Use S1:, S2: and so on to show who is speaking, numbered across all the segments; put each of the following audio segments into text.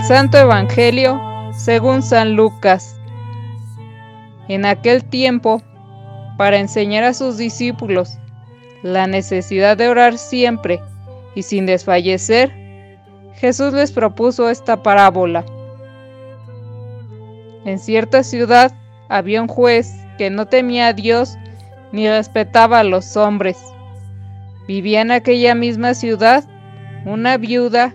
S1: Santo Evangelio según San Lucas. En aquel tiempo, para enseñar a sus discípulos la necesidad de orar siempre y sin desfallecer, Jesús les propuso esta parábola. En cierta ciudad había un juez que no temía a Dios ni respetaba a los hombres. Vivía en aquella misma ciudad una viuda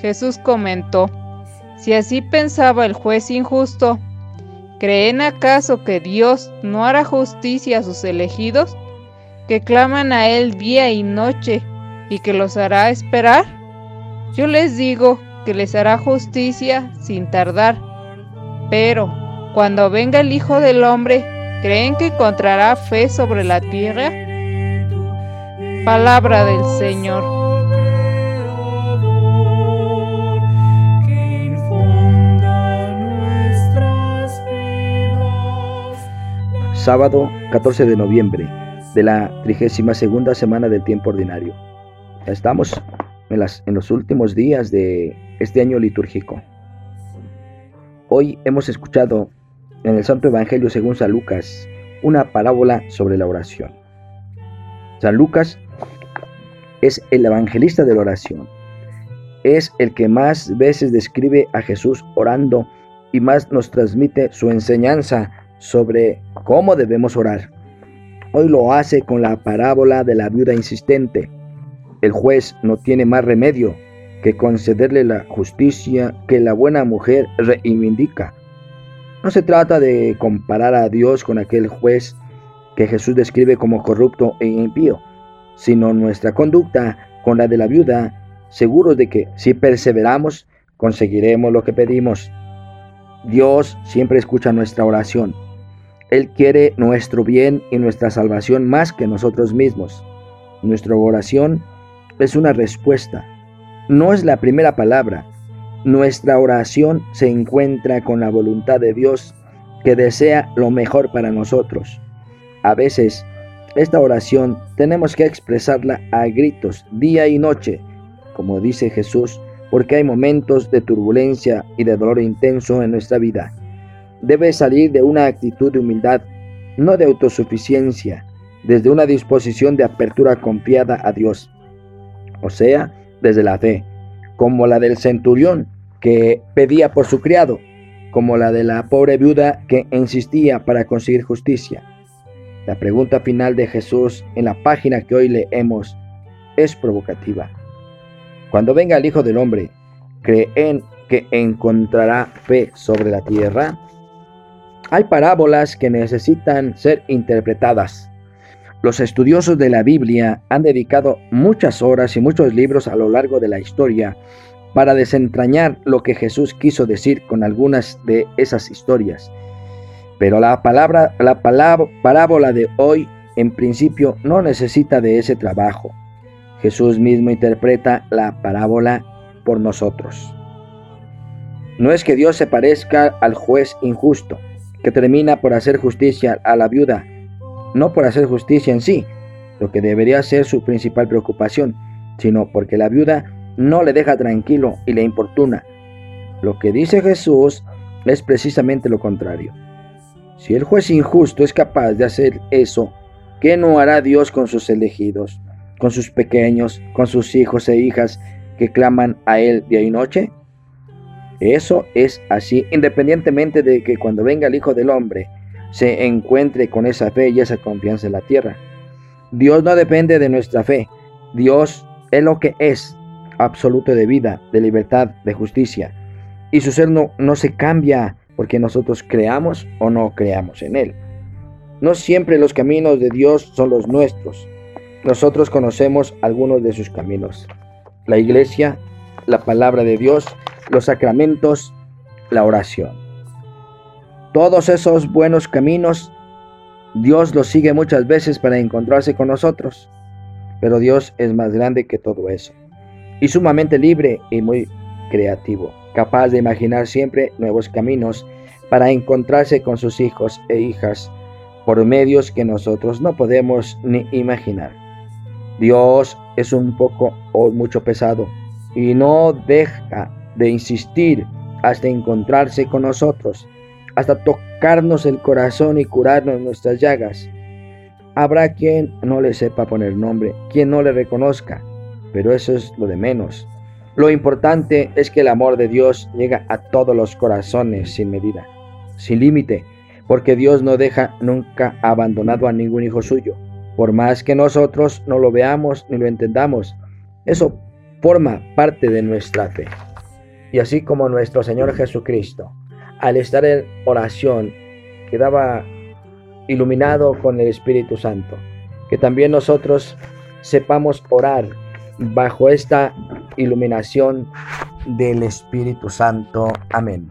S1: Jesús comentó, si así pensaba el juez injusto, ¿creen acaso que Dios no hará justicia a sus elegidos, que claman a Él día y noche y que los hará esperar? Yo les digo que les hará justicia sin tardar. Pero, cuando venga el Hijo del Hombre, ¿creen que encontrará fe sobre la tierra? Palabra del Señor.
S2: Sábado 14 de noviembre de la 32 semana del tiempo ordinario. Ya estamos en, en los últimos días de este año litúrgico. Hoy hemos escuchado en el Santo Evangelio según San Lucas una parábola sobre la oración. San Lucas es el evangelista de la oración. Es el que más veces describe a Jesús orando y más nos transmite su enseñanza sobre cómo debemos orar. Hoy lo hace con la parábola de la viuda insistente. El juez no tiene más remedio que concederle la justicia que la buena mujer reivindica. No se trata de comparar a Dios con aquel juez que Jesús describe como corrupto e impío, sino nuestra conducta con la de la viuda, seguros de que si perseveramos, conseguiremos lo que pedimos. Dios siempre escucha nuestra oración. Él quiere nuestro bien y nuestra salvación más que nosotros mismos. Nuestra oración es una respuesta, no es la primera palabra. Nuestra oración se encuentra con la voluntad de Dios que desea lo mejor para nosotros. A veces, esta oración tenemos que expresarla a gritos, día y noche, como dice Jesús, porque hay momentos de turbulencia y de dolor intenso en nuestra vida debe salir de una actitud de humildad, no de autosuficiencia, desde una disposición de apertura confiada a Dios, o sea, desde la fe, como la del centurión que pedía por su criado, como la de la pobre viuda que insistía para conseguir justicia. La pregunta final de Jesús en la página que hoy leemos es provocativa. Cuando venga el Hijo del Hombre, ¿creen que encontrará fe sobre la tierra? Hay parábolas que necesitan ser interpretadas. Los estudiosos de la Biblia han dedicado muchas horas y muchos libros a lo largo de la historia para desentrañar lo que Jesús quiso decir con algunas de esas historias. Pero la palabra, la parábola de hoy en principio no necesita de ese trabajo. Jesús mismo interpreta la parábola por nosotros. No es que Dios se parezca al juez injusto, que termina por hacer justicia a la viuda, no por hacer justicia en sí, lo que debería ser su principal preocupación, sino porque la viuda no le deja tranquilo y le importuna. Lo que dice Jesús es precisamente lo contrario. Si el juez injusto es capaz de hacer eso, ¿qué no hará Dios con sus elegidos, con sus pequeños, con sus hijos e hijas que claman a Él día y noche? Eso es así, independientemente de que cuando venga el Hijo del Hombre se encuentre con esa fe y esa confianza en la tierra. Dios no depende de nuestra fe. Dios es lo que es, absoluto de vida, de libertad, de justicia. Y su ser no, se cambia porque nosotros creamos o no creamos en Él. No siempre los caminos de Dios son los nuestros. Nosotros conocemos algunos de sus caminos. La iglesia, la palabra de Dios, los sacramentos, la oración. Todos esos buenos caminos, Dios los sigue muchas veces para encontrarse con nosotros, pero Dios es más grande que todo eso y sumamente libre y muy creativo, capaz de imaginar siempre nuevos caminos para encontrarse con sus hijos e hijas por medios que nosotros no podemos ni imaginar. Dios es un poco o mucho pesado y no deja de insistir hasta encontrarse con nosotros, hasta tocarnos el corazón y curarnos nuestras llagas. Habrá quien no le sepa poner nombre, quien no le reconozca, pero eso es lo de menos. Lo importante es que el amor de Dios llega a todos los corazones sin medida, sin límite, porque Dios no deja nunca abandonado a ningún hijo suyo, por más que nosotros no lo veamos ni lo entendamos. Eso forma parte de nuestra fe. Y así como nuestro Señor Jesucristo, al estar en oración, quedaba iluminado con el Espíritu Santo, que también nosotros sepamos orar bajo esta iluminación del Espíritu Santo. Amén.